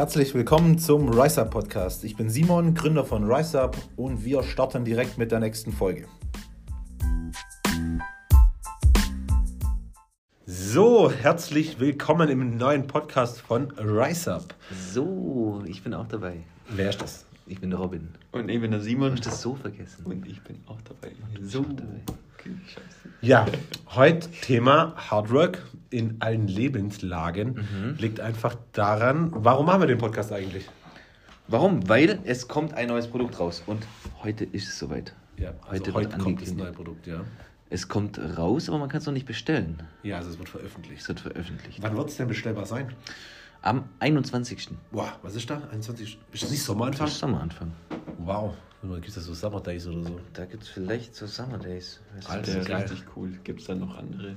Herzlich willkommen zum RiseUp Podcast. Ich bin Simon, Gründer von RiseUp und wir starten direkt mit der nächsten Folge. So, herzlich willkommen im neuen Podcast von RiseUp. So, ich bin auch dabei. Wer ist das? Ich bin der Robin. Und ich bin der Simon. Hast du das so vergessen? Und ich bin auch dabei. So. Okay, scheiße. Ja, heute Thema Hardwork in allen Lebenslagen liegt einfach daran, warum machen wir den Podcast eigentlich? Warum? Weil es kommt ein neues Produkt raus und heute ist es soweit. Ja, Heute also wird heute kommt das neue Produkt, ja. Es kommt raus, aber man kann es noch nicht bestellen. Ja, also es wird veröffentlicht. Es wird veröffentlicht. Wann wird es denn bestellbar sein? Am 21. Boah, was ist da? 21? Ist das nicht Das Sommeranfang? ist Sommeranfang. Wow. Gibt es da so Summer Days oder so? Da gibt es vielleicht so Summer Days. Du? Alter. Ist geil. richtig cool. Gibt es dann noch andere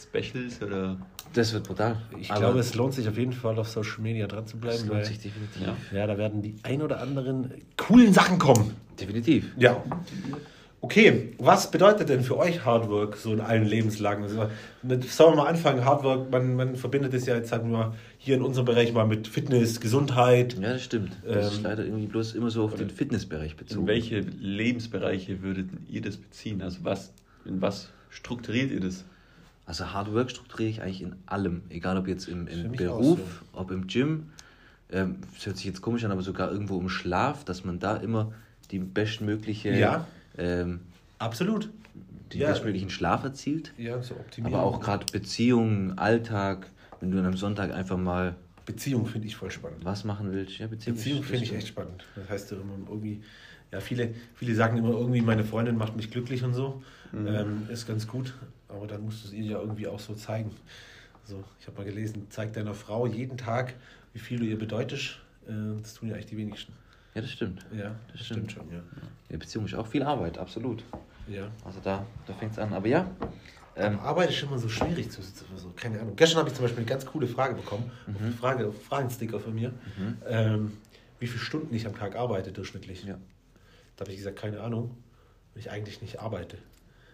Specials oder? Das wird brutal. Ich Aber glaube, es lohnt sich auf jeden Fall auf Social Media dran zu es bleiben, lohnt weil sich definitiv. Ja. ja, da werden die ein oder anderen coolen Sachen kommen. Definitiv. Ja. Okay, was bedeutet denn für euch Hard Work so in allen Lebenslagen? Also, mit, sollen wir mal anfangen? Hard Work, man, man verbindet es ja jetzt, sagen wir mal, hier in unserem Bereich mal mit Fitness, Gesundheit. Ja, das stimmt. Das ist Ähm, leider irgendwie bloß immer so auf den Fitnessbereich bezogen. In welche Lebensbereiche würdet ihr das beziehen? Also was, in was strukturiert ihr das? Also Hard Work strukturiere ich eigentlich in allem. Egal ob jetzt im, im Beruf, ob im Gym. Ähm, das hört sich jetzt komisch an, aber sogar irgendwo im Schlaf, dass man da immer die bestmögliche, Ja. Ähm, Absolut. den Ja. bestmöglichen Schlaf erzielt. Ja, so optimieren. Aber auch gerade Beziehungen, Alltag, wenn du an einem Sonntag einfach mal Beziehung finde ich voll spannend. was machen willst. Ja, Beziehung, Beziehung finde ich echt spannend. Das heißt irgendwie, ja, viele, viele sagen immer irgendwie, meine Freundin macht mich glücklich und so. Ähm, ist ganz gut, aber dann musst du es ihr ja irgendwie auch so zeigen. Also, ich habe mal gelesen, zeig deiner Frau jeden Tag, wie viel du ihr bedeutest. Äh, das tun ja eigentlich die wenigsten. Ja, das stimmt. Ja, Das stimmt. schon, ja. Ja, Beziehung ist auch viel Arbeit, absolut. ja. Also da, da fängt es an. Aber ja, ähm, Arbeit ist immer so schwierig zu zu- so, keine Ahnung. Gestern habe ich zum Beispiel eine ganz coole Frage bekommen, auf eine Frage, auf Fragensticker von mir, ähm, wie viele Stunden ich am Tag arbeite durchschnittlich. ja. Da habe ich gesagt, keine Ahnung, weil ich eigentlich nicht arbeite.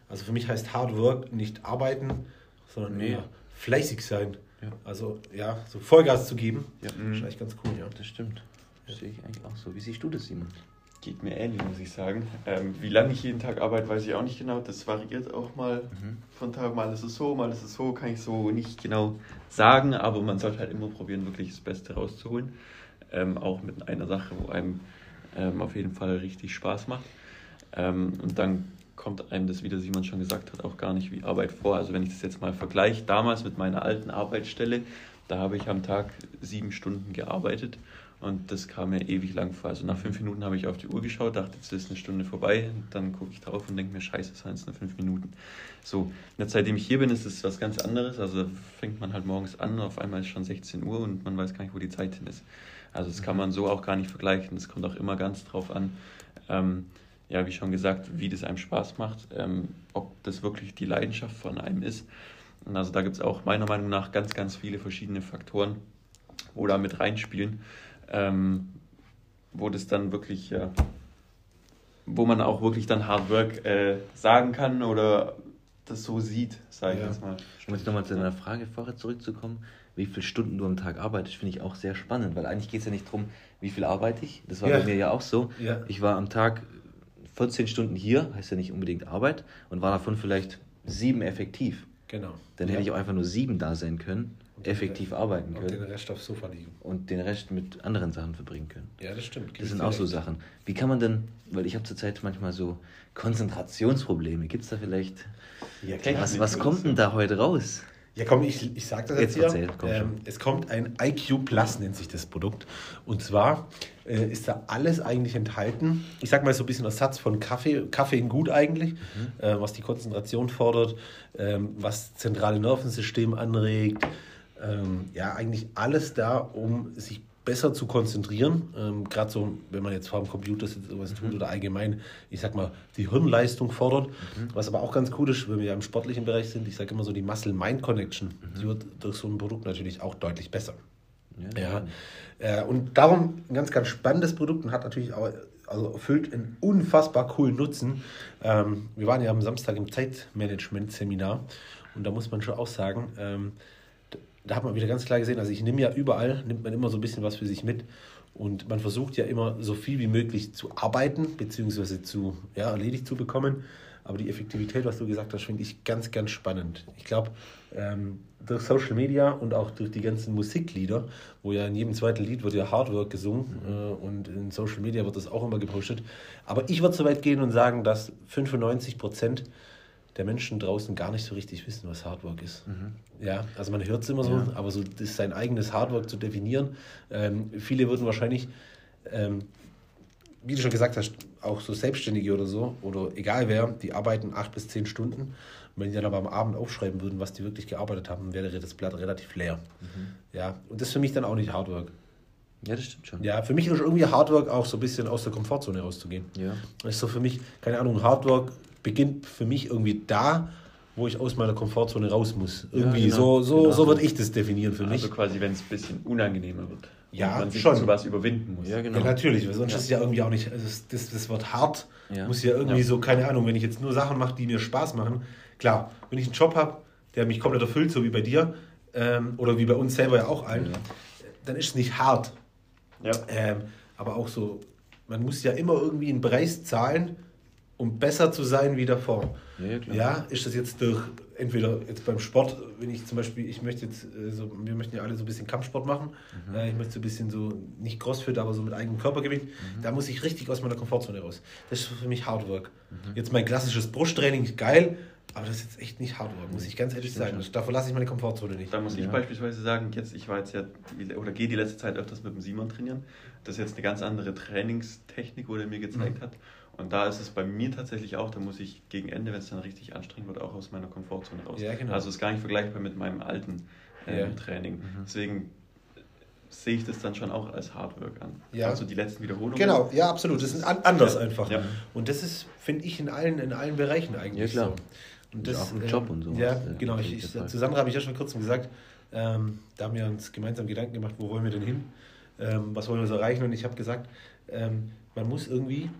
Also für mich heißt Hard Work nicht arbeiten, sondern Nee. fleißig sein. Ja. Also ja, so Vollgas zu geben. Ja. Das ist eigentlich ganz cool, ja. das stimmt. Das sehe ich eigentlich auch so. Wie siehst du das, Simon? Geht mir ähnlich, muss ich sagen. Ähm, wie lange ich jeden Tag arbeite, weiß ich auch nicht genau. Das variiert auch mal von Tag. Mal ist es so, mal ist es so. Kann ich so nicht genau sagen. Aber man sollte halt immer probieren, wirklich das Beste rauszuholen. Ähm, auch mit einer Sache, wo einem ähm, auf jeden Fall richtig Spaß macht. Ähm, und dann kommt einem das, wie der Simon schon gesagt hat, auch gar nicht wie Arbeit vor. Also wenn ich das jetzt mal vergleiche, damals mit meiner alten Arbeitsstelle, da habe ich am Tag sieben Stunden gearbeitet und das kam mir ewig lang vor. Also nach fünf Minuten habe ich auf die Uhr geschaut, dachte, jetzt ist eine Stunde vorbei. Dann gucke ich drauf und denke mir, scheiße, es sind jetzt nur fünf Minuten. So, in der Zeit, ich hier bin, ist es was ganz anderes. Also fängt man halt morgens an, auf einmal ist schon 16 Uhr und man weiß gar nicht, wo die Zeit hin ist. Also das kann man so auch gar nicht vergleichen. Das kommt auch immer ganz drauf an, ähm, ja, wie schon gesagt, wie das einem Spaß macht, ähm, ob das wirklich die Leidenschaft von einem ist. Also da gibt es auch meiner Meinung nach ganz, ganz viele verschiedene Faktoren, wo da mit reinspielen, ähm, wo das dann wirklich, ja, wo man auch wirklich dann Hard Work äh, sagen kann oder das so sieht, sage ich Ja. jetzt mal. Um jetzt nochmal zu deiner Frage vorher zurückzukommen, wie viele Stunden du am Tag arbeitest, finde ich auch sehr spannend, weil eigentlich geht es ja nicht darum, wie viel arbeite ich. Das war Ja. bei mir ja auch so. Ja. Ich war am Tag 14 Stunden hier, heißt ja nicht unbedingt Arbeit, und war davon vielleicht sieben effektiv. Genau. Dann ja. hätte ich auch einfach nur sieben da sein können, Und effektiv arbeiten Und den können Rest aufs Sofa liegen. und den Rest mit anderen Sachen verbringen können. Ja, das stimmt. Das sind auch so. Sachen. Wie kann man denn, weil ich habe zurzeit manchmal so Konzentrationsprobleme, gibt es da vielleicht, Ja, klar. was, was kommt denn da heute raus? Ja, komm, ich, ich sag das jetzt, Jetzt hier. erzähl, komm ähm, schon. es kommt ein IQ Plus, nennt sich das Produkt. Und zwar äh, ist da alles eigentlich enthalten. Ich sag mal so ein bisschen Ersatz von Kaffee. Kaffee in gut eigentlich, Mhm. äh, was die Konzentration fordert, ähm, was zentrale Nervensystem anregt. Ähm, ja, eigentlich alles da, um sich besser zu konzentrieren. Ähm, Gerade so, wenn man jetzt vor dem Computer sitzt, sowas tut oder allgemein, ich sag mal, die Hirnleistung fordert. Was aber auch ganz cool ist, wenn wir ja im sportlichen Bereich sind, ich sage immer so, die Muscle-Mind-Connection, die wird durch so ein Produkt natürlich auch deutlich besser. Ja. Äh, und darum ein ganz, ganz spannendes Produkt und hat natürlich auch, also erfüllt einen unfassbar coolen Nutzen. Ähm, wir waren ja am Samstag im Zeitmanagement-Seminar und da muss man schon auch sagen, ähm, da hat man wieder ganz klar gesehen, also ich nehme ja überall, nimmt man immer so ein bisschen was für sich mit. Und man versucht ja immer so viel wie möglich zu arbeiten, beziehungsweise zu, ja, erledigt zu bekommen. Aber die Effektivität, was du gesagt hast, finde ich ganz, ganz spannend. Ich glaube, ähm, durch Social Media und auch durch die ganzen Musiklieder, wo ja in jedem zweiten Lied wird ja Hardwork gesungen äh, und in Social Media wird das auch immer gepostet. Aber ich würde so weit gehen und sagen, dass 95 Prozent der Menschen draußen gar nicht so richtig wissen, was Hardwork ist. Mhm. Ja, also man hört es immer so, ja. aber so das sein eigenes Hardwork zu definieren. Ähm, viele würden wahrscheinlich, ähm, wie du schon gesagt hast, auch so Selbstständige oder so, oder egal wer, die arbeiten acht bis zehn Stunden. Und wenn die dann aber am Abend aufschreiben würden, was die wirklich gearbeitet haben, wäre das Blatt relativ leer. Mhm. Ja, und das ist für mich dann auch nicht Hardwork. Ja, das stimmt schon. Ja, für mich ist irgendwie Hardwork auch so ein bisschen aus der Komfortzone rauszugehen. Ja. Das ist so für mich, keine Ahnung, Hardwork beginnt für mich irgendwie da, wo ich aus meiner Komfortzone raus muss. Irgendwie ja, genau, so, so, genau. so würde ich das definieren für mich. Also quasi, wenn es ein bisschen unangenehmer wird. Ja, man sich schon. zu was überwinden muss. Ja, genau. Ja, natürlich, weil sonst ja. ist es ja irgendwie auch nicht, also das, das Wort hart ja. muss ja irgendwie so, keine Ahnung, wenn ich jetzt nur Sachen mache, die mir Spaß machen. Klar, wenn ich einen Job habe, der mich komplett erfüllt, so wie bei dir, ähm, oder wie bei uns selber ja auch allen, dann ist es nicht hart. Ja. Ähm, aber auch so, man muss ja immer irgendwie einen Preis zahlen, um besser zu sein wie davor. Ja, klar. ja, ist das jetzt durch, entweder jetzt beim Sport, wenn ich zum Beispiel, ich möchte jetzt, äh, so, wir möchten ja alle so ein bisschen Kampfsport machen, mhm. äh, ich möchte so ein bisschen so, nicht Crossfit, aber so mit eigenem Körpergewicht, mhm. da muss ich richtig aus meiner Komfortzone raus. Das ist für mich Hardwork. Mhm. Jetzt mein klassisches Brusttraining, geil, aber das ist jetzt echt nicht Hardwork, muss ich ganz ehrlich sagen. Da verlasse ich meine Komfortzone nicht. Da muss ich ja. beispielsweise sagen, jetzt, ich war jetzt ja, oder gehe die letzte Zeit öfters mit dem Simon trainieren. Das ist jetzt eine ganz andere Trainingstechnik, wo er mir gezeigt mhm. hat. Und da ist es bei mir tatsächlich auch, da muss ich gegen Ende, wenn es dann richtig anstrengend wird, auch aus meiner Komfortzone raus. Ja, genau. Also ist gar nicht vergleichbar mit meinem alten äh, ja. Training. Mhm. Deswegen sehe ich das dann schon auch als Hardwork an. Ja. Also die letzten Wiederholungen. Genau, ja, absolut. Das ist an, anders ja. einfach. Ja. Und das ist, finde ich, in allen, in allen Bereichen eigentlich ja, klar. so. Und das, auch im Job ähm, und so. Ja, genau. Ich, ich, zu Sandra habe ich ja schon kurz gesagt, ähm, da haben wir uns gemeinsam Gedanken gemacht, wo wollen wir denn hin? Ähm, was wollen wir so erreichen? Und ich habe gesagt, ähm, man muss irgendwie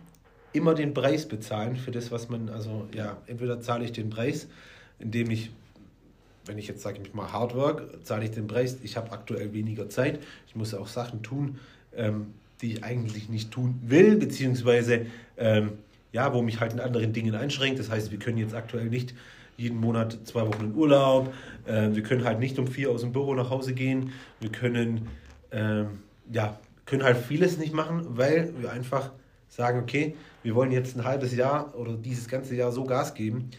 immer den Preis bezahlen für das, was man, also ja, entweder zahle ich den Preis, indem ich, wenn ich jetzt sage, ich mache Hardwork, zahle ich den Preis, ich habe aktuell weniger Zeit, ich muss auch Sachen tun, ähm, die ich eigentlich nicht tun will, beziehungsweise ähm, ja, wo mich halt in anderen Dingen einschränkt. Das heißt, wir können jetzt aktuell nicht jeden Monat zwei Wochen in Urlaub, äh, wir können halt nicht um vier aus dem Büro nach Hause gehen, wir können, äh, ja, können halt vieles nicht machen, weil wir einfach sagen, okay, wir wollen jetzt ein halbes Jahr oder dieses ganze Jahr so Gas geben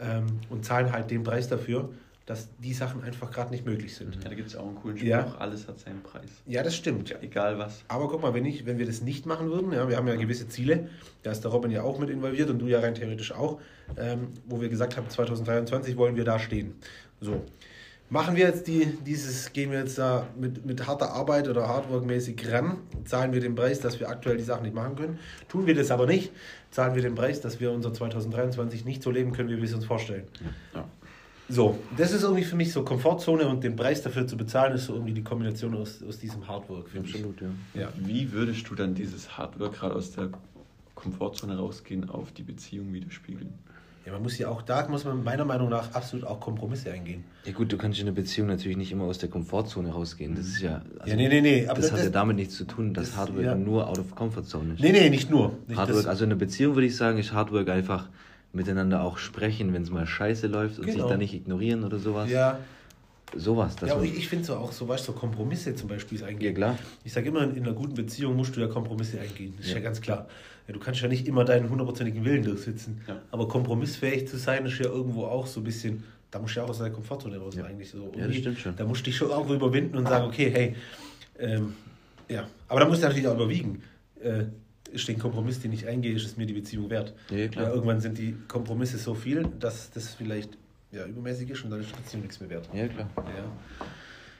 ähm, und zahlen halt den Preis dafür, dass die Sachen einfach gerade nicht möglich sind. Ja, da gibt es auch einen coolen Spruch, ja. alles hat seinen Preis. Ja, das stimmt. Ja, egal was. Aber guck mal, wenn, ich, wenn wir das nicht machen würden, ja, wir haben ja gewisse Ziele, da ist der Robin ja auch mit involviert und du ja rein theoretisch auch, ähm, wo wir gesagt haben, 2023 wollen wir da stehen. So, Machen wir jetzt die, dieses, gehen wir jetzt da mit, mit harter Arbeit oder hardworkmäßig ran, zahlen wir den Preis, dass wir aktuell die Sachen nicht machen können. Tun wir das aber nicht, zahlen wir den Preis, dass wir unser 2023 nicht so leben können, wie wir es uns vorstellen. Ja. So, das ist irgendwie für mich so Komfortzone und den Preis dafür zu bezahlen, ist so irgendwie die Kombination aus, aus diesem Hardwork. Absolut, ja. ja. Wie würdest du dann dieses Hardwork gerade aus der Komfortzone rausgehen auf die Beziehung widerspiegeln? Ja, man muss ja auch, da muss man meiner Meinung nach absolut auch Kompromisse eingehen. Ja gut, du kannst in einer Beziehung natürlich nicht immer aus der Komfortzone rausgehen. Das ist ja... Also ja, nee, nee, nee. Aber das, das hat ja damit nichts zu tun, dass das, Hardwork ja. nur out of comfort zone ist. Nee, nee, nicht nur. Nicht Hardwork, also in einer Beziehung würde ich sagen, ist Hardwork einfach miteinander auch sprechen, wenn es mal scheiße läuft und genau. sich da nicht ignorieren oder sowas. Ja. Sowas. ja, aber ich, ich finde so auch, so weißt du, so Kompromisse zum Beispiel eingehen. Ja, klar. Ich sage immer, in einer guten Beziehung musst du ja Kompromisse eingehen. Das ist ja, ganz klar. Ja, du kannst ja nicht immer deinen hundertprozentigen Willen durchsetzen. Ja. Aber kompromissfähig zu sein, ist ja irgendwo auch so ein bisschen, da musst du ja auch aus deiner Komfortzone raus ja. eigentlich so. Ja, das stimmt schon. Da musst du dich schon auch überwinden und sagen, okay, hey, ähm, ja. Aber da musst du natürlich auch überwiegen. Äh, ist den Kompromiss, den ich eingehe, ist es mir die Beziehung wert. Ja, klar. Irgendwann sind die Kompromisse so viel, dass das vielleicht ja, übermäßig ist und dann ist die Beziehung nichts mehr wert. Ja, klar. Ja.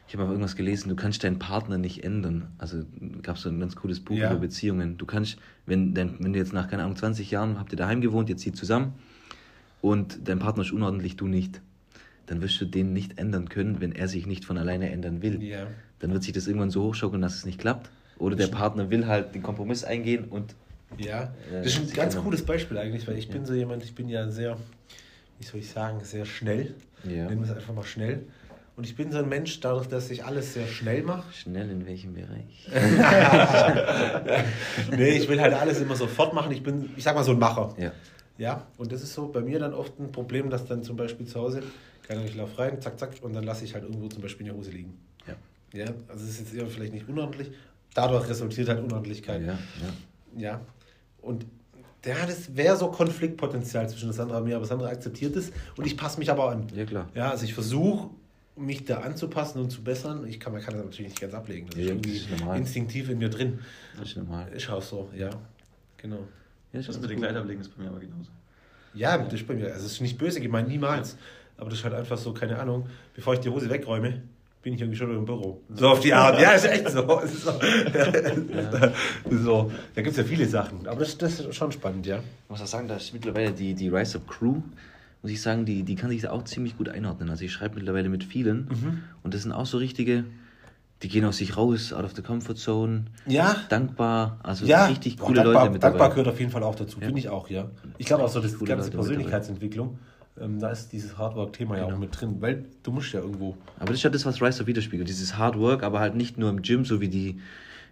Ich habe auch irgendwas gelesen, du kannst deinen Partner nicht ändern. Also gab es so ein ganz cooles Buch ja. über Beziehungen. Du kannst, wenn, dein, wenn du jetzt nach, keine Ahnung, 20 Jahren habt ihr daheim gewohnt, ihr zieht zusammen und dein Partner ist unordentlich, du nicht, dann wirst du den nicht ändern können, wenn er sich nicht von alleine ändern will. Ja. Dann wird sich das irgendwann so hochschaukeln, dass es nicht klappt. Oder der Partner will halt den Kompromiss eingehen und. Ja, äh, das ist ein ganz cooles Beispiel eigentlich, weil ich ja. bin so jemand, ich bin ja sehr, wie soll ich sagen, sehr schnell. Ja. Nennen wir es einfach mal schnell. Und ich bin so ein Mensch, dadurch, dass ich alles sehr schnell mache. Schnell in welchem Bereich? nee, ich will halt alles immer sofort machen. Ich bin, ich sag mal, so ein Macher. Ja. Ja, und das ist so bei mir dann oft ein Problem, dass dann zum Beispiel zu Hause, Ahnung, ich laufe rein, zack, zack, und dann lasse ich halt irgendwo zum Beispiel in der Hose liegen. Ja. Ja, also es ist jetzt eher vielleicht nicht unordentlich. Dadurch resultiert halt Unordentlichkeit. Ja, ja. Ja. Und ja, das wäre so Konfliktpotenzial zwischen Sandra und mir, aber Sandra akzeptiert es und ich passe mich aber an. Ja, klar. Ja, also ich versuche mich da anzupassen und zu bessern. Ich kann, man kann das natürlich nicht ganz ablegen. Das Ja, ist das irgendwie ist normal. instinktiv in mir drin. Das ist normal. Ist auch so, ja. Genau. Ja, ist Das mit den gut. Kleidablegen ist bei mir aber genauso. Ja, das ist bei mir. Also es ist nicht böse gemeint, niemals. Aber das ist halt einfach so, keine Ahnung, bevor ich die Hose wegräume, bin ich irgendwie schon im Büro. So auf die Art. Ja, ist echt so. Es ist so. so. Da gibt es ja viele Sachen. Aber das, das ist schon spannend, ja. Ich muss auch sagen, da ist mittlerweile die, die Rise Up Crew, muss ich sagen, die, die kann sich da auch ziemlich gut einordnen. Also ich schreibe mittlerweile mit vielen Mhm. und das sind auch so richtige, die gehen aus sich raus, out of the comfort zone, Ja. dankbar, also Ja, richtig Boah, coole dankbar, Leute mit dankbar dabei. gehört auf jeden Fall auch dazu, finde ich auch, ja. Ich glaube auch so, das ganze Leute. Persönlichkeitsentwicklung, ähm, da ist dieses Hardwork-Thema ja Genau. auch mit drin, weil du musst ja irgendwo. Aber das ist ja das, was Rise Up widerspiegelt, dieses Hard Work, aber halt nicht nur im Gym, so wie die,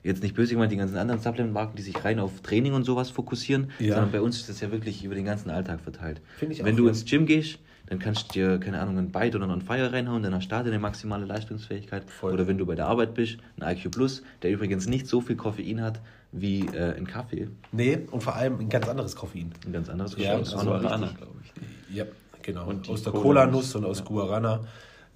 jetzt nicht böse gemeint, die ganzen anderen Supplement-Marken, die sich rein auf Training und sowas fokussieren, Ja. sondern bei uns ist das ja wirklich über den ganzen Alltag verteilt. Finde ich Wenn auch, du ja. ins Gym gehst, dann kannst du dir, keine Ahnung, ein Byte oder ein Fire reinhauen, dann hast du eine maximale Leistungsfähigkeit. Voll. Oder wenn du bei der Arbeit bist, ein IQ Plus, der übrigens nicht so viel Koffein hat wie äh, ein Kaffee. Nee, und vor allem ein ganz anderes Koffein. Ein ganz anderes Ja, Geschmack. also Auch noch richtig. glaube ich. Ja, genau. Und aus der Cola-Nuss. Und aus Guarana.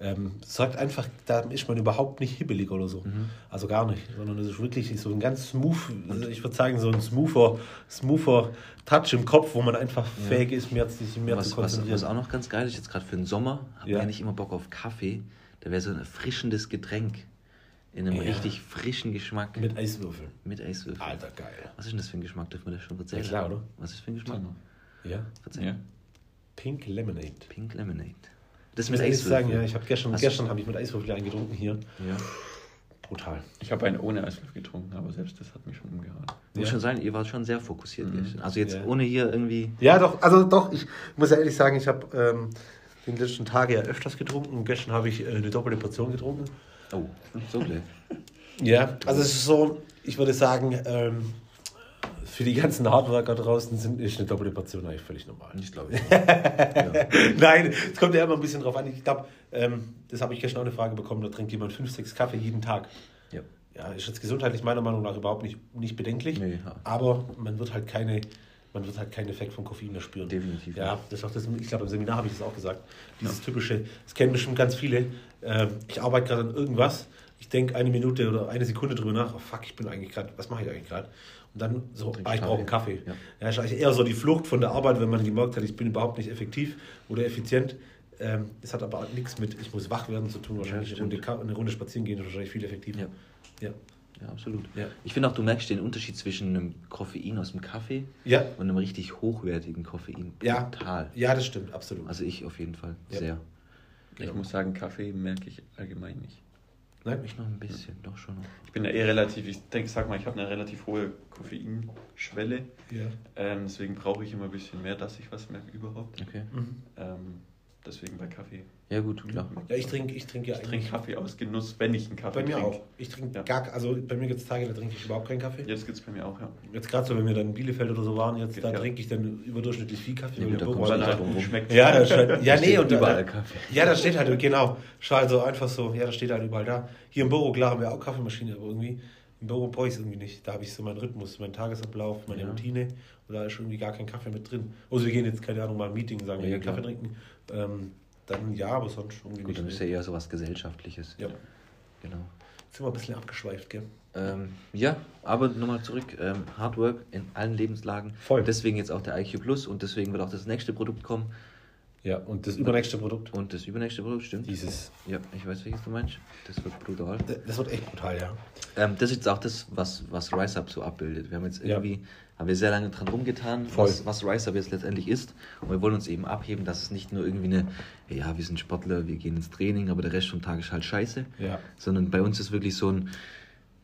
Ähm, sagt einfach, da ist man überhaupt nicht hibbelig oder so. Mhm. Also gar nicht. Sondern es ist wirklich so ein ganz smooth, also ich würde sagen, so ein smoother, smoother Touch im Kopf, wo man einfach fähig ist, mehr, sich mehr zu Was, was, konzentrieren. was auch noch ganz geil ist, jetzt gerade für den Sommer, habe Ja. ich ja nicht immer Bock auf Kaffee. Da wäre so ein erfrischendes Getränk in einem Ja. richtig frischen Geschmack Mit Eiswürfeln. mit Eiswürfeln. Alter, geil. Was ist denn das für ein Geschmack? Dürfen wir das schon erzählen? Ja, klar, oder? Was ist für ein Geschmack? Ja. Erzähl. Pink Lemonade. Pink Lemonade. Das Ich mit Eiswürfeln. sagen, ja, ich habe gestern, Hast- gestern habe ich mit Eiswürfeln eingetrunken hier. Ja. Brutal. Ich habe einen ohne Eiswürfel getrunken, aber selbst das hat mich schon umgehauen. Muss Ja. schon sein, ihr wart schon sehr fokussiert Mhm. gestern. Also jetzt Ja. ohne hier irgendwie. Ja, doch, also doch, ich muss ehrlich sagen, ich habe ähm, den letzten Tage ja öfters getrunken und gestern habe ich äh, eine doppelte Portion getrunken. Oh, so gleich. Ja, also es ist so, ich würde sagen, ähm, für die ganzen Hardworker draußen sind, ist eine doppelte Portion eigentlich völlig normal. Ich glaube ich. Nein, es kommt ja immer ein bisschen drauf an. Ich glaube, ähm, das habe ich gestern auch eine Frage bekommen, da trinkt jemand 5, 6 Kaffee jeden Tag. Ja. Ja, ist jetzt gesundheitlich meiner Meinung nach überhaupt nicht, nicht bedenklich. Nee, ja. aber man wird halt keine, man wird halt keinen Effekt vom Koffein mehr spüren. Definitiv Ja, das ist auch das, ich glaube, im Seminar habe ich das auch gesagt. Dieses typische, das kennen bestimmt ganz viele. Ähm, ich arbeite gerade an irgendwas, ich denke eine Minute oder eine Sekunde drüber nach, oh fuck, ich bin eigentlich gerade, was mache ich eigentlich gerade? Und dann so, ah, ich brauche einen Kaffee. Ja. Ja. ist eigentlich eher so die Flucht von der Arbeit, wenn man gemerkt hat, ich bin überhaupt nicht effektiv oder effizient. Ähm, das hat aber nichts mit, ich muss wach werden zu tun. Wahrscheinlich eine, stimmt. Runde, eine Runde spazieren gehen ist wahrscheinlich viel effektiver. Ja. Ja. Ja, absolut. Ja. Ich finde auch, du merkst den Unterschied zwischen einem Koffein aus dem Kaffee Ja. und einem richtig hochwertigen Koffein. Ja. Total. ja, das stimmt, absolut. Also ich auf jeden Fall. Ja. Sehr. Ich muss sagen, Kaffee merke ich allgemein nicht. Nein? Ich noch ein bisschen, doch schon noch. Ich bin ja eh relativ, ich denke, sag mal, ich habe eine relativ hohe Koffeinschwelle. Ja. Ähm, deswegen brauche ich immer ein bisschen mehr, dass ich was merke überhaupt. Okay. Mhm. Ähm, deswegen bei Kaffee. Ja gut, klar. Ja, ich trinke ich trinke ja Ich trinke Kaffee aus Genuss, wenn ich einen Kaffee Bei mir trinke. auch. Ich trinke Ja. gar, also bei mir gibt es Tage, da trinke ich überhaupt keinen Kaffee. Jetzt gibt es bei mir auch, ja. Jetzt gerade so, wenn wir dann in Bielefeld oder so waren, jetzt da Ja. trinke ich dann überdurchschnittlich viel Kaffee. Ja, gut, da Büro kommst halt- rum. schmeckt ja, da steht, ja, nee, und überall da, Kaffee. ja, da steht halt, genau, schau also einfach so, ja, da steht halt überall da. Hier im Büro, klar, haben wir auch Kaffeemaschine, aber irgendwie, im Büro brauche ich es irgendwie nicht. Da habe ich so meinen Rhythmus, meinen Tagesablauf, meine Ja. Routine und da ist irgendwie gar kein Kaffee mit drin. Also wir gehen jetzt, keine Ahnung, mal ein Meeting, sagen wir, Ja, Kaffee trinken. Ähm, dann ja, aber sonst irgendwie Gut, dann nicht. ist ja eher so was Gesellschaftliches. ja. Genau. Jetzt sind wir ein bisschen abgeschweift, gell? Ähm, ja, aber nochmal zurück. Ähm, Hard Work in allen Lebenslagen. Voll. Deswegen jetzt auch der IQ Plus und deswegen wird auch das nächste Produkt kommen. Ja, und das übernächste Produkt, Und das übernächste Produkt, stimmt. dieses, Ja, ich weiß, welches du meinst. Das wird brutal. das wird echt brutal, ja. Ähm, das ist jetzt auch das, was, was RiseUp so abbildet. Wir haben jetzt Ja. irgendwie, haben wir sehr lange dran rumgetan, Voll. was, was RiseUp jetzt letztendlich ist. Und wir wollen uns eben abheben, dass es nicht nur irgendwie eine, ja, wir sind Sportler, wir gehen ins Training, aber der Rest vom Tag ist halt scheiße. Ja. Sondern bei uns ist wirklich so ein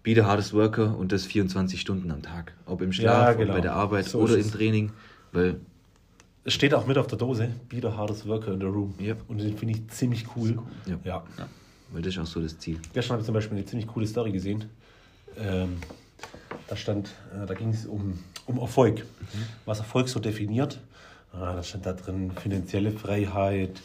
Be the hardest worker und das 24 Stunden am Tag. Ob im Ja, Schlaf, genau. ob bei der Arbeit So oder im. Training. Weil, Es steht auch mit auf der Dose, Be the hardest worker in the room. Yep. Und den finde ich ziemlich cool. Ja. Ja. Ja. Weil das ist auch so das Ziel. Gestern habe ich zum Beispiel eine ziemlich coole Story gesehen. Ähm, da stand, äh, da ging es um, um Erfolg. Mhm. Was Erfolg so definiert. Ah, da stand da drin finanzielle Freiheit,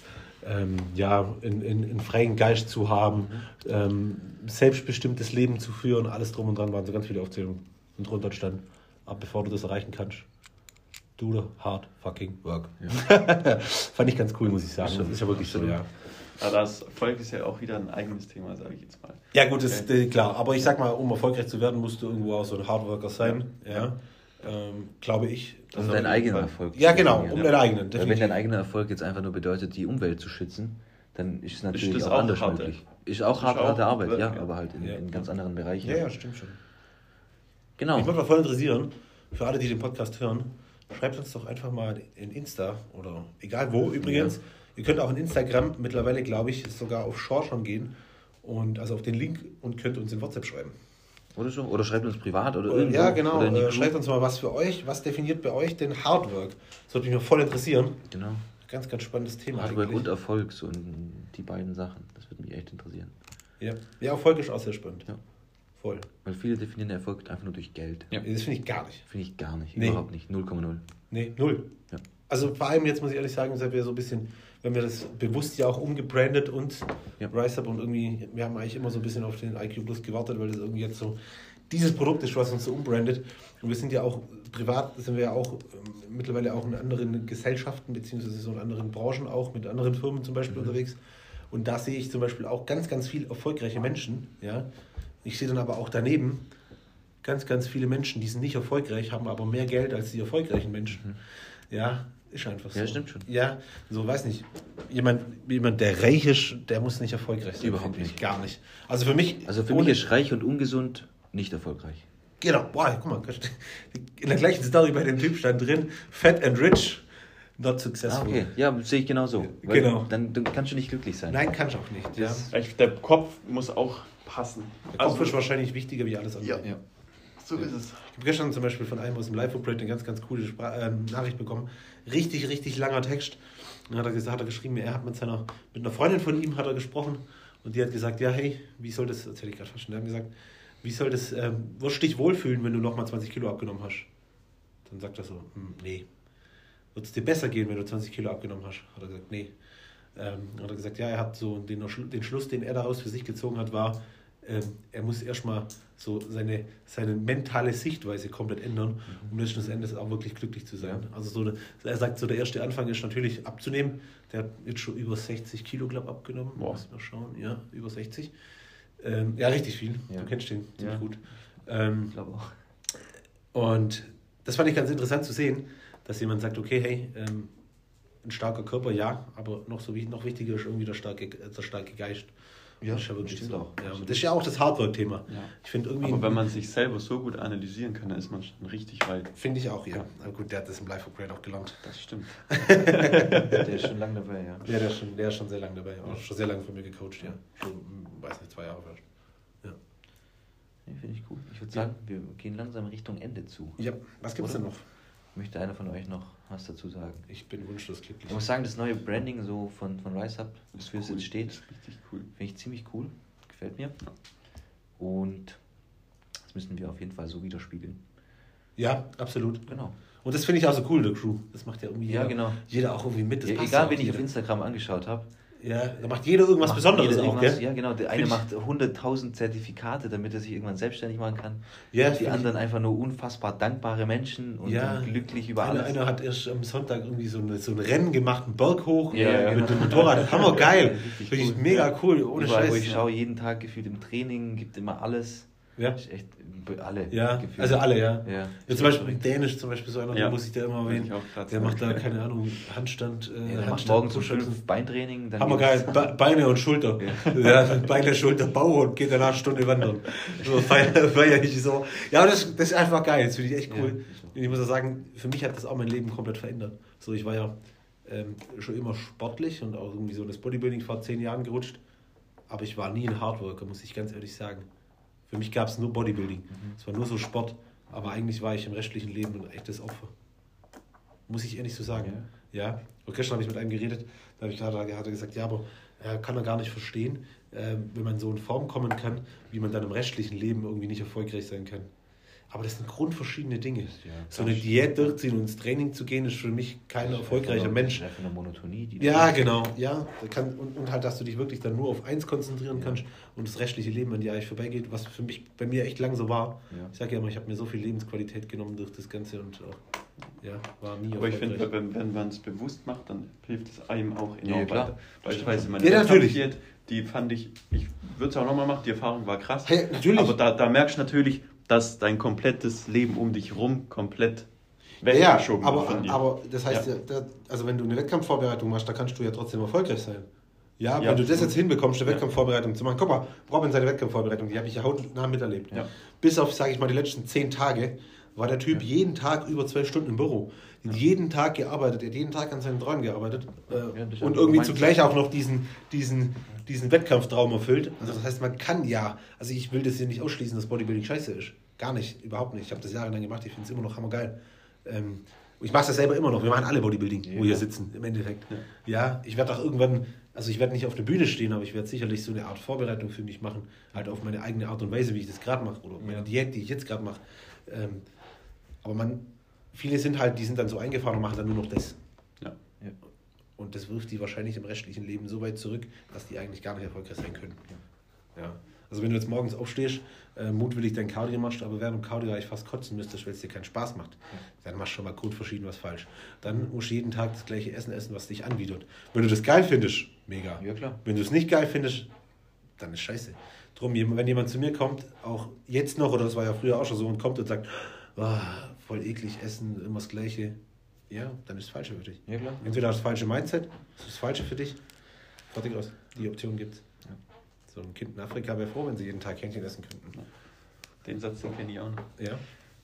ähm, ja, in, in, in freien Geist zu haben, mhm. ähm, selbstbestimmtes Leben zu führen, alles drum und dran waren so ganz viele Aufzählungen. Und drunter stand, aber bevor du das erreichen kannst, do the hard fucking work. Ja. Fand ich ganz cool, muss ich sagen. Das ist ja wirklich so, ja. Aber das Erfolg ist ja auch wieder ein eigenes Thema, sage ich jetzt mal. Ja, gut, ist okay. Äh, klar. Aber ich sag mal, um erfolgreich zu werden, musst du irgendwo auch so ein Hardworker sein. Ja. ja. Ähm, glaube ich. Um deinen eigenen Erfolg Ja, genau, um deinen eigenen. Definitiv. Wenn dein eigener Erfolg jetzt einfach nur bedeutet, die Umwelt zu schützen, dann ist es natürlich ist auch, auch anders harte. möglich. Ist auch harte, harte Arbeit, ja, aber halt in, ja. in, ganz anderen Bereichen. Ja, ja, stimmt schon. Genau. Ich würde mal voll interessieren, für alle, die den Podcast hören, schreibt uns doch einfach mal in Insta oder egal wo übrigens. Ja. Ihr könnt auch in Instagram mittlerweile, glaube ich, sogar auf Shore schon gehen und also auf den Link und könnt uns in WhatsApp schreiben. Oder so? Oder schreibt uns privat oder irgendwo. Ja, genau. Äh, schreibt uns mal was für euch. Was definiert bei euch den Hardwork? Das würde mich noch voll interessieren. Genau. Ganz, ganz spannendes Thema. Hardwork eigentlich. und Erfolg, so die beiden Sachen. Das würde mich echt interessieren. Ja, ja Erfolg ist auch sehr spannend. Ja. Voll. Weil viele definieren Erfolg einfach nur durch Geld. Ja. Das finde ich gar nicht. Finde ich gar nicht. Nee. Überhaupt nicht. 0,0. Nee, null. Ja. Also vor allem jetzt muss ich ehrlich sagen, sind wir so ein bisschen, wenn wir das bewusst ja auch umgebrandet und ja. RiseUp und irgendwie, wir haben eigentlich immer so ein bisschen auf den IQ Plus gewartet, weil das irgendwie jetzt so dieses Produkt ist, was uns so umbrandet. Und wir sind ja auch privat, sind wir ja auch ähm, mittlerweile auch in anderen Gesellschaften, beziehungsweise so in anderen Branchen auch, mit anderen Firmen zum Beispiel mhm. unterwegs. Und da sehe ich zum Beispiel auch ganz, ganz viele erfolgreiche Menschen. Ja? Ich sehe dann aber auch daneben ganz, ganz viele Menschen, die sind nicht erfolgreich, haben aber mehr Geld als die erfolgreichen Menschen. Mhm. Ja, ist einfach so. Ja, stimmt schon. Ja, so weiß nicht. Jemand, jemand der reich ist, der muss nicht erfolgreich sein. Überhaupt nicht. Gar nicht. Also für mich. Also für mich ist reich und ungesund nicht erfolgreich. Genau, boah, guck mal, in der gleichen Story bei dem Typ stand drin, Fat and Rich, not successful. Ah, okay, ja, sehe ich genauso. Genau. Dann, dann kannst du nicht glücklich sein. Nein, kannst du auch nicht. Ja. Der Kopf muss auch passen. Der Kopf also, ist wahrscheinlich wichtiger wie alles andere. Ja, ja. So ist es. Ich habe gestern zum Beispiel von einem aus dem Live-Operate eine ganz, ganz coole Spra äh, Nachricht bekommen. Richtig, richtig langer Text. Dann hat er, gesagt, hat er geschrieben, er hat mit seiner, mit einer Freundin von ihm hat er gesprochen und die hat gesagt, ja, hey, wie soll das, erzähle ich gerade fast schon, der hat gesagt, wie soll das, ähm, wirst du dich wohlfühlen, wenn du nochmal 20 Kilo abgenommen hast? Dann sagt er so, hm, nee. Wird es dir besser gehen, wenn du 20 Kilo abgenommen hast? Hat er gesagt, nee. Ähm, hat er gesagt, ja, er hat so den, den Schluss, den er daraus für sich gezogen hat, war, ähm, er muss erstmal so seine, seine mentale Sichtweise komplett ändern, mhm. um letzten Endes auch wirklich glücklich zu sein. Ja. Also so, er sagt, so der erste Anfang ist natürlich abzunehmen. Der hat jetzt schon über 60 Kilo, glaube abgenommen. Boah. Muss mal schauen. Ja, über 60. Ähm, ja, richtig viel. Ja. Du kennst den ziemlich ja. gut. Ähm, ich glaube auch. Und das fand ich ganz interessant zu sehen, dass jemand sagt, okay, hey, ähm, ein starker Körper, ja, aber noch so noch wichtiger ist irgendwie der starke, der starke Geist. Ja, das ist ja wirklich so. Auch. Ja, das ist ja auch das Hardwork-Thema. Ja. Ich finde irgendwie. Aber wenn man sich selber so gut analysieren kann, dann ist man schon richtig weit. Finde ich auch, ja. Aber gut, der hat das im Live Upgrade auch gelernt. Das stimmt. der ist schon lange dabei, ja. Ja, der ist schon, der ist schon sehr lange dabei. Auch schon sehr lange von mir gecoacht, ja. Schon, weiß nicht, zwei Jahre vielleicht. Ja. Nee, finde ich cool. Ich würde sagen, wir gehen langsam Richtung Ende zu. Ja, was gibt es denn noch? Möchte einer von euch noch was dazu sagen? Ich bin wunschlos glücklich. Ich muss sagen, das neue Branding so von, von RiseUp, wofür cool. es jetzt steht, richtig cool. Finde ich ziemlich cool. Gefällt mir. Und das müssen wir auf jeden Fall so widerspiegeln. Ja, absolut. Genau. Und das finde ich auch so cool, der Crew. Das macht ja irgendwie ja, jeder, genau. jeder auch irgendwie mit. Ja, egal, wen ich auf Instagram angeschaut habe, ja, da macht jeder irgendwas macht Besonderes auch, gell? Ja, genau. Der eine macht 100.000 Zertifikate, damit er sich irgendwann selbstständig machen kann. Ja, die anderen einfach nur unfassbar dankbare Menschen und ja, glücklich über einer, alles. Einer hat erst am Sonntag irgendwie so, eine, so ein Rennen gemacht, einen Berg hoch ja, mit dem Motorrad. Hammer geil. Wirklich cool. mega cool. Ohne Überall, Scheiß. Wo ich schaue jeden Tag gefühlt im Training, gibt immer alles. Ja. Ist echt alle. Ja, gefühlt. also alle, ja. ja. ja zum Beispiel Dänisch, zum Beispiel so einer, ja. muss ich da immer erwähnen. Der macht da, keine Ahnung, Handstand. Äh, ja, Handstand morgen zum fünf Beintraining. Hammer geil, Beine und Schulter. Ja. Beine, Schulter, Bauch und geht danach eine Stunde wandern. So feier, feier ich so. Ja, das, das ist einfach geil, das finde ich echt cool. Und ich muss auch sagen, für mich hat das auch mein Leben komplett verändert. So, ich war ja ähm, schon immer sportlich und auch irgendwie so in das Bodybuilding vor zehn Jahren gerutscht. Aber ich war nie ein Hardworker, muss ich ganz ehrlich sagen. Für mich gab es nur Bodybuilding. Mhm. Es war nur so Sport. Aber eigentlich war ich im restlichen Leben ein echtes Opfer. Muss ich ehrlich so sagen. Ja. Ja, und gestern habe ich mit einem geredet, da habe ich gerade hat er gesagt, ja, aber er kann er gar nicht verstehen, äh, wenn man so in Form kommen kann, wie man dann im restlichen Leben irgendwie nicht erfolgreich sein kann. Aber das sind grundverschiedene Dinge. Ja, so eine Diät durchziehen und ins Training zu gehen, ist für mich kein erfolgreicher eine, Mensch. Eine Monotonie. Die ja, genau. Ja, kann, und, und, halt, dass du dich wirklich dann nur auf eins konzentrieren ja. kannst und das restliche Leben an dir eigentlich vorbeigeht, was für mich bei mir echt lang so war. Ja. Ich sage ja immer, ich habe mir so viel Lebensqualität genommen durch das Ganze und auch, ja, war nie Aber ich finde, wenn, wenn man es bewusst macht, dann hilft es einem auch enorm ja, weiter. Beispielsweise meine ja, natürlich. Diät, die fand ich, ich würde es auch nochmal machen, die Erfahrung war krass. Hey, natürlich. Aber da, da merkst du natürlich, dass dein komplettes Leben um dich rum komplett weggeschoben ja, aber, wird. Ja, aber das heißt ja. ja. also wenn du eine Wettkampfvorbereitung machst, da kannst du ja trotzdem erfolgreich sein. Ja, ja wenn du das jetzt hinbekommst, eine Wettkampfvorbereitung zu machen. Guck mal, Robin seine Wettkampfvorbereitung, die habe ich ja hautnah miterlebt. Bis auf, sage ich mal, die letzten zehn Tage war der Typ jeden Tag über zwölf Stunden im Büro. Ja. Jeden Tag gearbeitet, er hat jeden Tag an seinen Träumen gearbeitet äh, ja, und irgendwie zugleich auch noch diesen, diesen, diesen Wettkampftraum erfüllt. Also das heißt, man kann ja, also ich will das hier nicht ausschließen, dass Bodybuilding scheiße ist. Gar nicht, überhaupt nicht. Ich habe das jahrelang gemacht, ich finde es immer noch hammergeil. Ähm, ich mache das selber immer noch. Wir machen alle Bodybuilding, ja. wo wir sitzen, im Endeffekt. Ja, ja ich werde auch irgendwann, also ich werde nicht auf der Bühne stehen, aber ich werde sicherlich so eine Art Vorbereitung für mich machen, halt auf meine eigene Art und Weise, wie ich das gerade mache, oder meine Diät, die ich jetzt gerade mache. Ähm, aber man, viele sind halt, die sind dann so eingefahren und machen dann nur noch das. Ja. ja. Und das wirft die wahrscheinlich im restlichen Leben so weit zurück, dass die eigentlich gar nicht erfolgreich sein können. Ja. ja. Also wenn du jetzt morgens aufstehst, äh, mutwillig dein Cardio machst, aber während du Cardio eigentlich fast kotzen müsstest, weil es dir keinen Spaß macht, ja. dann machst du schon mal grundverschieden was falsch. Dann musst du jeden Tag das gleiche Essen essen, was dich anbietet. Wenn du das geil findest, mega. Ja, klar. Wenn du es nicht geil findest, dann ist scheiße. Drum, wenn jemand zu mir kommt, auch jetzt noch, oder das war ja früher auch schon so, und kommt und sagt, oh, voll eklig essen, immer das Gleiche. Ja, dann ist das Falsche für dich. Ja, klar. Entweder das falsche Mindset, das ist das Falsche für dich. Fertig aus. Die Option gibt es. Ja. So ein Kind in Afrika wäre froh, wenn sie jeden Tag Hähnchen essen könnten. Den Satz, den kenne ich auch noch. Ja.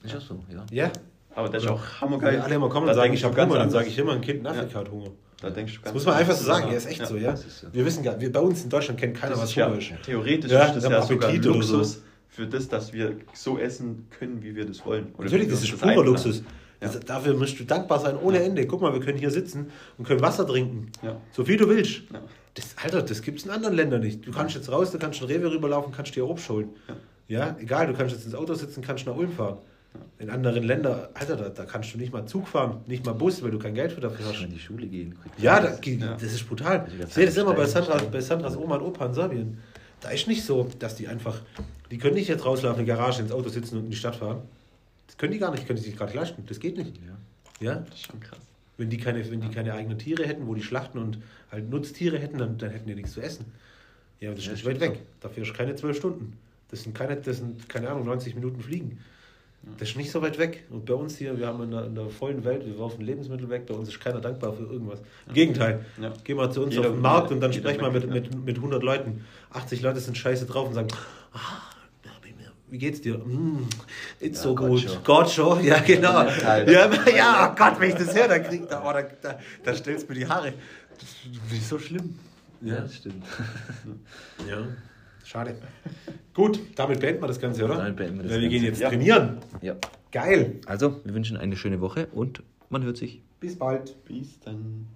Ist das so, ja. Ja. Aber das ist auch hammergeil. Wenn alle immer kommen und sagen, ich habe Hunger, dann sage ich immer, ein Kind in Afrika ja. hat Hunger. Da denkst du ganz das muss man einfach so sagen, ja, ist echt ja. so, ja. Wir wissen gar, wir bei uns in Deutschland kennt keiner, was Hunger ist. Theoretisch ja, ist das ja sogar Luxus. So für das, dass wir so essen können, wie wir das wollen. Oder Natürlich, das ist purer Luxus. Ja. Das, dafür musst du dankbar sein ohne ja. Ende. Guck mal, wir können hier sitzen und können Wasser trinken. Ja. So viel du willst. Das, Alter, das gibt es in anderen Ländern nicht. Du kannst jetzt raus, du kannst in Rewe rüberlaufen, kannst dir Obst holen. Ja. egal, du kannst jetzt ins Auto sitzen, kannst nach Ulm fahren. In anderen Ländern, Alter, da, da, kannst du nicht mal Zug fahren, nicht mal Bus, weil du kein Geld für dafür hast. in die Schule gehen. Ja, das, das ist brutal. Ich sehe das immer bei, Sandra, bei Sandras Oma und Opa in Serbien. Da ist nicht so, dass die einfach, die können nicht jetzt rauslaufen, in die Garage, ins Auto sitzen und in die Stadt fahren. Das können die gar nicht, können die sich gerade leisten. Das geht nicht. Ja. ja? Das ist schon krass. Wenn die, keine, wenn die keine eigenen Tiere hätten, wo die schlachten und halt Nutztiere hätten, dann, dann hätten die nichts zu essen. Ja, das ist ja, nicht weit weg. Dafür ist keine zwölf Stunden. Das sind keine, das sind, keine Ahnung, 90 Minuten Fliegen. Das ist nicht so weit weg. Und bei uns hier, wir haben in der, in der vollen Welt, wir werfen Lebensmittel weg, bei uns ist keiner dankbar für irgendwas. Im Gegenteil. Ja. Geh mal zu uns jeder, auf den Markt und dann sprech mal mit, mit, mit 100 Leuten. 80 Leute sind scheiße drauf und sagen, ah, wie geht's dir? Mm, it's ja, so gut. Gotcho, ja genau. Ja, ja, oh Gott, wenn ich das höre, dann krieg da, oh, da, da, da stellst du mir die Haare. Das ist nicht so schlimm. Ja, das stimmt. ja. Schade. Gut, damit beenden wir das Ganze, oder? Damit beenden wir das Weil wir gehen jetzt ja. trainieren. Ja. Geil. Also, wir wünschen eine schöne Woche und man hört sich. Bis bald. Bis dann.